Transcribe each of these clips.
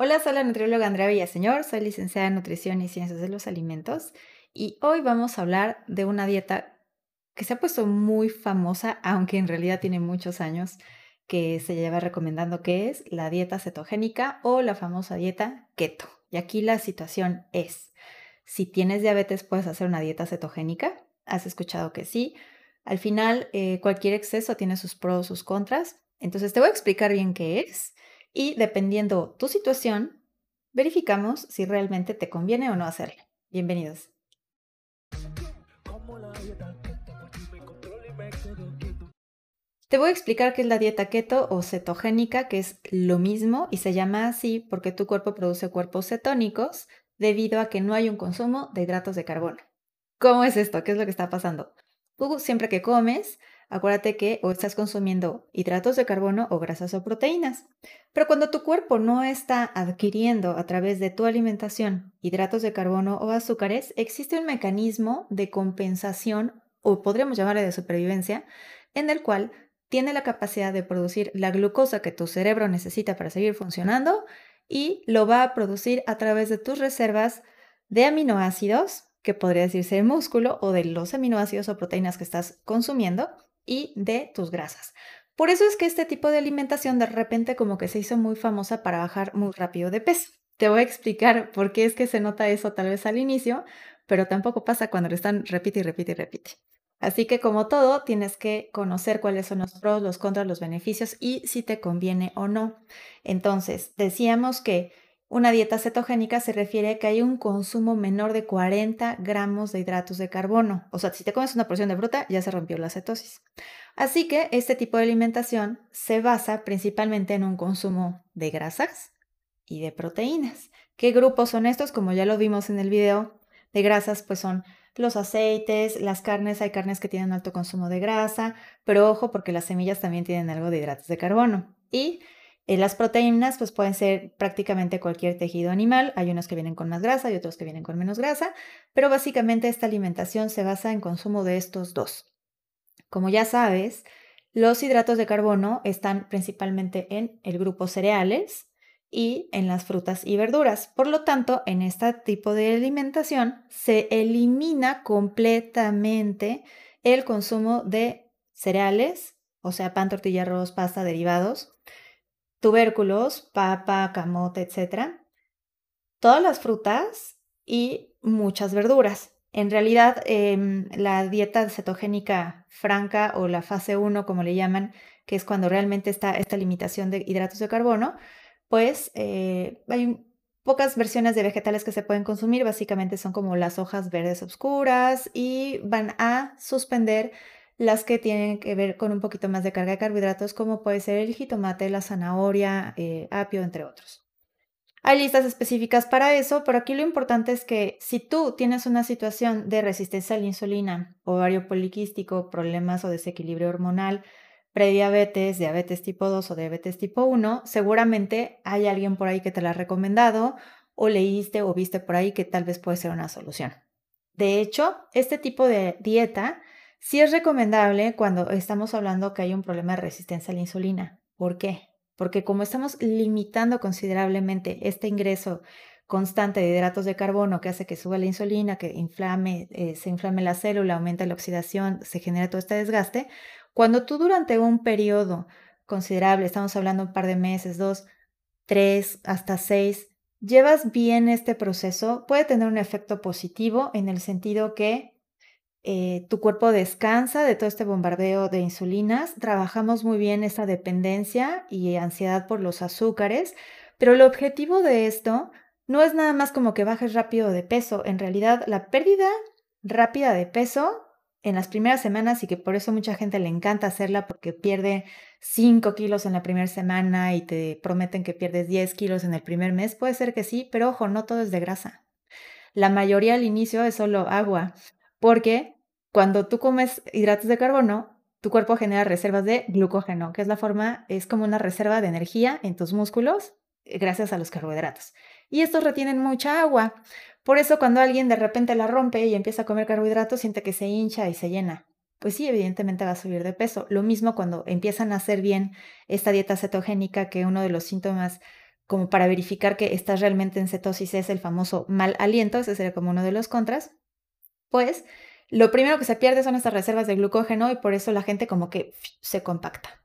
Hola, soy la nutrióloga Andrea Villaseñor, soy licenciada en Nutrición y Ciencias de los Alimentos y hoy vamos a hablar de una dieta que se ha puesto muy famosa, aunque en realidad tiene muchos años que se lleva recomendando que es la dieta cetogénica o la famosa dieta keto. Y aquí la situación es, si tienes diabetes puedes hacer una dieta cetogénica, has escuchado que sí, al final eh, cualquier exceso tiene sus pros, sus contras, entonces te voy a explicar bien qué es y dependiendo tu situación, verificamos si realmente te conviene o no hacerlo. Bienvenidos. Te voy a explicar qué es la dieta keto o cetogénica, que es lo mismo y se llama así porque tu cuerpo produce cuerpos cetónicos debido a que no hay un consumo de hidratos de carbono. ¿Cómo es esto? ¿Qué es lo que está pasando? Tú siempre que comes, acuérdate que o estás consumiendo hidratos de carbono o grasas o proteínas. Pero cuando tu cuerpo no está adquiriendo a través de tu alimentación hidratos de carbono o azúcares, existe un mecanismo de compensación o podríamos llamarle de supervivencia, en el cual tiene la capacidad de producir la glucosa que tu cerebro necesita para seguir funcionando y lo va a producir a través de tus reservas de aminoácidos, que podría decirse el músculo, o de los aminoácidos o proteínas que estás consumiendo, y de tus grasas. Por eso es que este tipo de alimentación de repente como que se hizo muy famosa para bajar muy rápido de peso. Te voy a explicar por qué es que se nota eso tal vez al inicio, pero tampoco pasa cuando le están repite y repite y repite. Así que como todo, tienes que conocer cuáles son los pros, los contras, los beneficios y si te conviene o no. Entonces, decíamos que una dieta cetogénica se refiere a que hay un consumo menor de 40 gramos de hidratos de carbono. O sea, si te comes una porción de fruta, ya se rompió la cetosis. Así que este tipo de alimentación se basa principalmente en un consumo de grasas y de proteínas. ¿Qué grupos son estos? Como ya lo vimos en el video, de grasas pues son los aceites, las carnes, hay carnes que tienen alto consumo de grasa, pero ojo porque las semillas también tienen algo de hidratos de carbono. Y las proteínas pues pueden ser prácticamente cualquier tejido animal, hay unos que vienen con más grasa y otros que vienen con menos grasa, pero básicamente esta alimentación se basa en consumo de estos dos. Como ya sabes, los hidratos de carbono están principalmente en el grupo cereales y en las frutas y verduras. Por lo tanto, en este tipo de alimentación se elimina completamente el consumo de cereales, o sea, pan, tortilla, arroz, pasta, derivados, tubérculos, papa, camote, etc. Todas las frutas y muchas verduras. En realidad, em, la dieta cetogénica franca o la fase 1, como le llaman, que es cuando realmente está esta limitación de hidratos de carbono, pues eh, hay pocas versiones de vegetales que se pueden consumir, básicamente son como las hojas verdes oscuras y van a suspender las que tienen que ver con un poquito más de carga de carbohidratos, como puede ser el jitomate, la zanahoria, eh, apio, entre otros. Hay listas específicas para eso, pero aquí lo importante es que si tú tienes una situación de resistencia a la insulina, ovario poliquístico, problemas o desequilibrio hormonal, prediabetes, diabetes tipo 2 o diabetes tipo 1, seguramente hay alguien por ahí que te la ha recomendado o leíste o viste por ahí que tal vez puede ser una solución. De hecho, este tipo de dieta Sí es recomendable cuando estamos hablando que hay un problema de resistencia a la insulina. ¿Por qué? Porque como estamos limitando considerablemente este ingreso constante de hidratos de carbono que hace que suba la insulina, que inflame, eh, se inflame la célula, aumenta la oxidación, se genera todo este desgaste, cuando tú durante un periodo considerable, estamos hablando un par de meses, dos, tres, hasta seis, llevas bien este proceso, puede tener un efecto positivo en el sentido que eh, tu cuerpo descansa de todo este bombardeo de insulinas, trabajamos muy bien esa dependencia y ansiedad por los azúcares, pero el objetivo de esto no es nada más como que bajes rápido de peso, en realidad la pérdida rápida de peso en las primeras semanas y que por eso mucha gente le encanta hacerla porque pierde 5 kilos en la primera semana y te prometen que pierdes 10 kilos en el primer mes, puede ser que sí, pero ojo, no todo es de grasa. La mayoría al inicio es solo agua, porque cuando tú comes hidratos de carbono, tu cuerpo genera reservas de glucógeno, que es la forma, es como una reserva de energía en tus músculos eh, gracias a los carbohidratos. Y estos retienen mucha agua. Por eso cuando alguien de repente la rompe y empieza a comer carbohidratos, siente que se hincha y se llena. Pues sí, evidentemente va a subir de peso. Lo mismo cuando empiezan a hacer bien esta dieta cetogénica, que uno de los síntomas como para verificar que estás realmente en cetosis es el famoso mal aliento, ese sería como uno de los contras, pues lo primero que se pierde son estas reservas de glucógeno y por eso la gente como que se compacta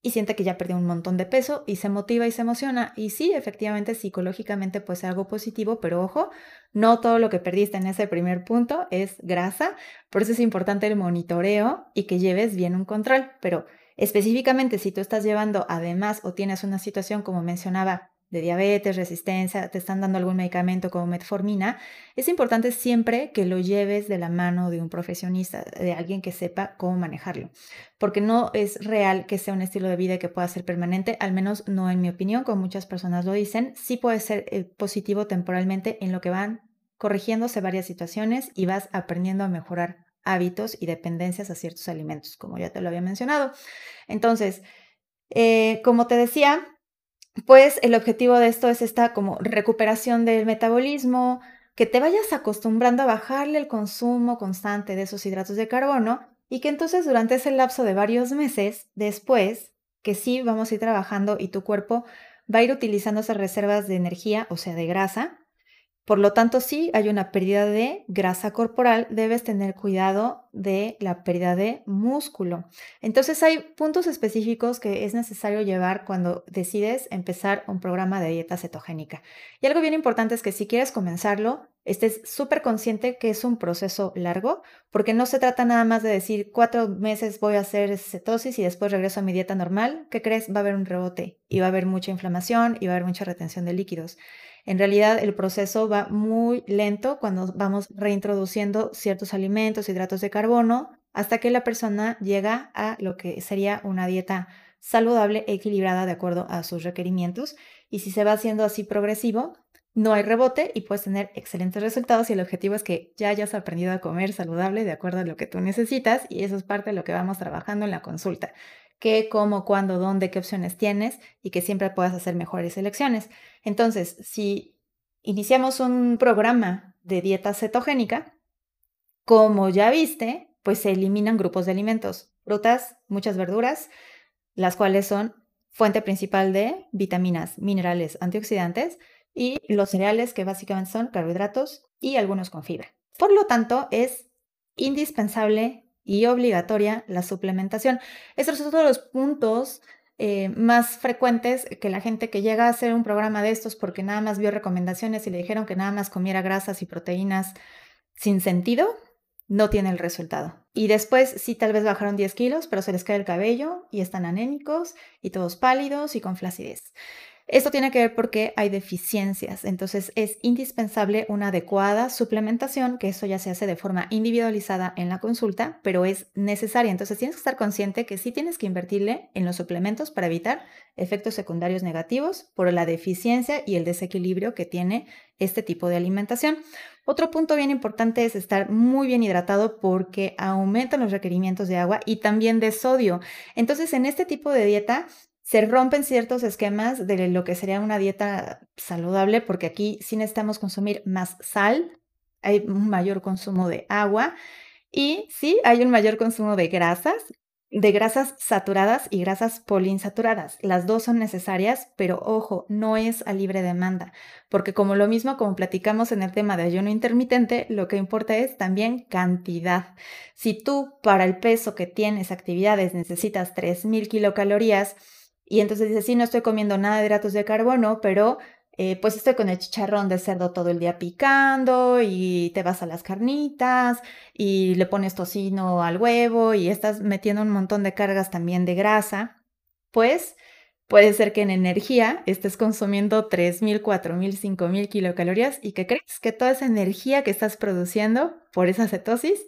y siente que ya perdió un montón de peso y se motiva y se emociona. Y sí, efectivamente, psicológicamente puede ser algo positivo, pero ojo, no todo lo que perdiste en ese primer punto es grasa, por eso es importante el monitoreo y que lleves bien un control. Pero específicamente si tú estás llevando además o tienes una situación como mencionaba de diabetes, resistencia, te están dando algún medicamento como metformina, es importante siempre que lo lleves de la mano de un profesionista, de alguien que sepa cómo manejarlo, porque no es real que sea un estilo de vida que pueda ser permanente, al menos no en mi opinión, como muchas personas lo dicen, sí puede ser eh, positivo temporalmente en lo que van corrigiéndose varias situaciones y vas aprendiendo a mejorar hábitos y dependencias a ciertos alimentos, como ya te lo había mencionado. Entonces, eh, como te decía, pues el objetivo de esto es esta como recuperación del metabolismo, que te vayas acostumbrando a bajarle el consumo constante de esos hidratos de carbono y que entonces durante ese lapso de varios meses después, que sí vamos a ir trabajando y tu cuerpo va a ir utilizando esas reservas de energía, o sea, de grasa, por lo tanto, si hay una pérdida de grasa corporal, debes tener cuidado de la pérdida de músculo. Entonces, hay puntos específicos que es necesario llevar cuando decides empezar un programa de dieta cetogénica. Y algo bien importante es que si quieres comenzarlo, estés súper consciente que es un proceso largo, porque no se trata nada más de decir cuatro meses voy a hacer cetosis y después regreso a mi dieta normal. ¿Qué crees? Va a haber un rebote y va a haber mucha inflamación y va a haber mucha retención de líquidos. En realidad el proceso va muy lento cuando vamos reintroduciendo ciertos alimentos, hidratos de carbono, hasta que la persona llega a lo que sería una dieta saludable e equilibrada de acuerdo a sus requerimientos. Y si se va haciendo así progresivo, no hay rebote y puedes tener excelentes resultados y el objetivo es que ya hayas aprendido a comer saludable de acuerdo a lo que tú necesitas y eso es parte de lo que vamos trabajando en la consulta qué, cómo, cuándo, dónde, qué opciones tienes y que siempre puedas hacer mejores elecciones. Entonces, si iniciamos un programa de dieta cetogénica, como ya viste, pues se eliminan grupos de alimentos, frutas, muchas verduras, las cuales son fuente principal de vitaminas, minerales, antioxidantes y los cereales que básicamente son carbohidratos y algunos con fibra. Por lo tanto, es indispensable y obligatoria la suplementación. Estos son todos los puntos eh, más frecuentes que la gente que llega a hacer un programa de estos porque nada más vio recomendaciones y le dijeron que nada más comiera grasas y proteínas sin sentido, no tiene el resultado. Y después sí tal vez bajaron 10 kilos, pero se les cae el cabello y están anémicos y todos pálidos y con flacidez. Esto tiene que ver porque hay deficiencias, entonces es indispensable una adecuada suplementación, que eso ya se hace de forma individualizada en la consulta, pero es necesaria. Entonces tienes que estar consciente que sí tienes que invertirle en los suplementos para evitar efectos secundarios negativos por la deficiencia y el desequilibrio que tiene este tipo de alimentación. Otro punto bien importante es estar muy bien hidratado porque aumentan los requerimientos de agua y también de sodio. Entonces, en este tipo de dieta se rompen ciertos esquemas de lo que sería una dieta saludable, porque aquí sí necesitamos consumir más sal, hay un mayor consumo de agua y sí hay un mayor consumo de grasas, de grasas saturadas y grasas poliinsaturadas. Las dos son necesarias, pero ojo, no es a libre demanda, porque como lo mismo como platicamos en el tema de ayuno intermitente, lo que importa es también cantidad. Si tú para el peso que tienes actividades necesitas 3.000 kilocalorías, y entonces dice, sí, no estoy comiendo nada de hidratos de carbono, pero eh, pues estoy con el chicharrón de cerdo todo el día picando y te vas a las carnitas y le pones tocino al huevo y estás metiendo un montón de cargas también de grasa, pues puede ser que en energía estés consumiendo 3.000, 4.000, 5.000 kilocalorías y que crees que toda esa energía que estás produciendo por esa cetosis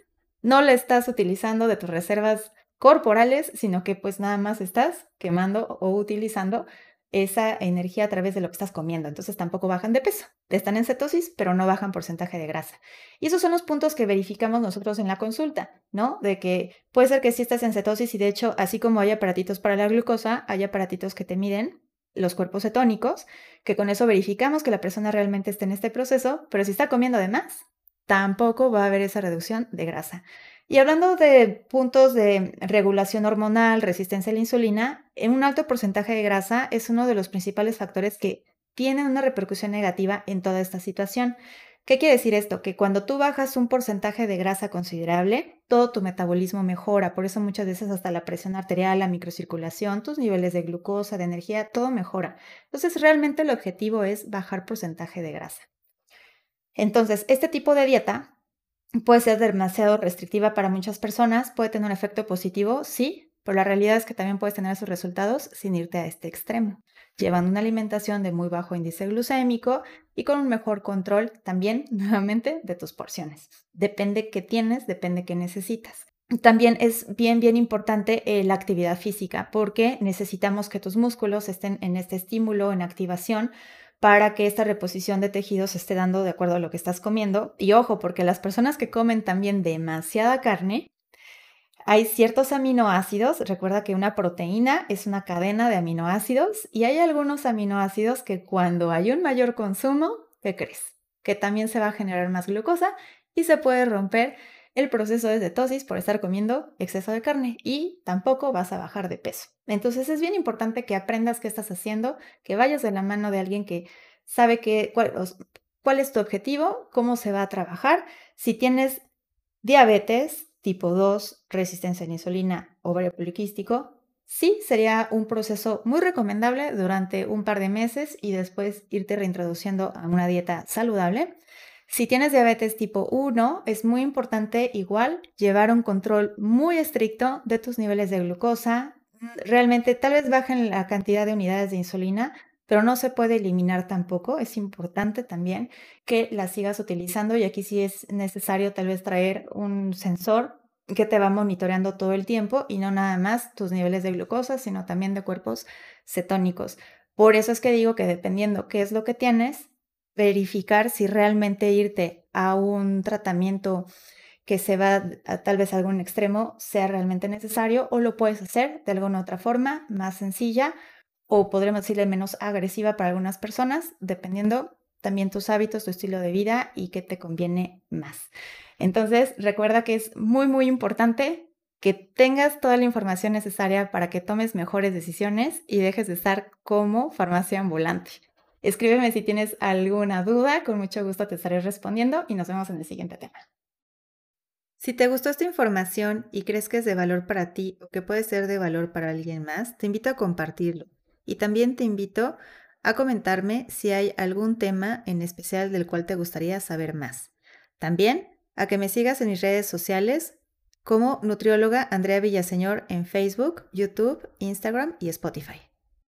no la estás utilizando de tus reservas corporales, sino que pues nada más estás quemando o utilizando esa energía a través de lo que estás comiendo. Entonces tampoco bajan de peso. Están en cetosis, pero no bajan porcentaje de grasa. Y esos son los puntos que verificamos nosotros en la consulta, ¿no? De que puede ser que sí estés en cetosis y de hecho, así como hay aparatitos para la glucosa, hay aparatitos que te miden los cuerpos cetónicos, que con eso verificamos que la persona realmente está en este proceso, pero si está comiendo de más, tampoco va a haber esa reducción de grasa. Y hablando de puntos de regulación hormonal, resistencia a la insulina, un alto porcentaje de grasa es uno de los principales factores que tienen una repercusión negativa en toda esta situación. ¿Qué quiere decir esto? Que cuando tú bajas un porcentaje de grasa considerable, todo tu metabolismo mejora. Por eso muchas veces hasta la presión arterial, la microcirculación, tus niveles de glucosa, de energía, todo mejora. Entonces, realmente el objetivo es bajar porcentaje de grasa. Entonces, este tipo de dieta puede ser demasiado restrictiva para muchas personas, puede tener un efecto positivo, sí, pero la realidad es que también puedes tener esos resultados sin irte a este extremo, llevando una alimentación de muy bajo índice glucémico y con un mejor control también, nuevamente, de tus porciones. Depende qué tienes, depende qué necesitas. También es bien, bien importante eh, la actividad física porque necesitamos que tus músculos estén en este estímulo, en activación, para que esta reposición de tejidos se esté dando de acuerdo a lo que estás comiendo. Y ojo, porque las personas que comen también demasiada carne, hay ciertos aminoácidos, recuerda que una proteína es una cadena de aminoácidos y hay algunos aminoácidos que cuando hay un mayor consumo, ¿qué crees? Que también se va a generar más glucosa y se puede romper el proceso de cetosis por estar comiendo exceso de carne y tampoco vas a bajar de peso. Entonces es bien importante que aprendas qué estás haciendo, que vayas de la mano de alguien que sabe cuál, cuál es tu objetivo, cómo se va a trabajar. Si tienes diabetes tipo 2, resistencia a la insulina, ovario poliquístico, sí sería un proceso muy recomendable durante un par de meses y después irte reintroduciendo a una dieta saludable. Si tienes diabetes tipo 1, es muy importante igual llevar un control muy estricto de tus niveles de glucosa. Realmente tal vez bajen la cantidad de unidades de insulina, pero no se puede eliminar tampoco. Es importante también que la sigas utilizando y aquí sí es necesario tal vez traer un sensor que te va monitoreando todo el tiempo y no nada más tus niveles de glucosa, sino también de cuerpos cetónicos. Por eso es que digo que dependiendo qué es lo que tienes, verificar si realmente irte a un tratamiento que se va a, tal vez a algún extremo sea realmente necesario o lo puedes hacer de alguna otra forma más sencilla o podremos decirle menos agresiva para algunas personas, dependiendo también tus hábitos, tu estilo de vida y qué te conviene más. Entonces, recuerda que es muy, muy importante que tengas toda la información necesaria para que tomes mejores decisiones y dejes de estar como farmacia ambulante. Escríbeme si tienes alguna duda, con mucho gusto te estaré respondiendo y nos vemos en el siguiente tema. Si te gustó esta información y crees que es de valor para ti o que puede ser de valor para alguien más, te invito a compartirlo. Y también te invito a comentarme si hay algún tema en especial del cual te gustaría saber más. También a que me sigas en mis redes sociales como nutrióloga Andrea Villaseñor en Facebook, YouTube, Instagram y Spotify.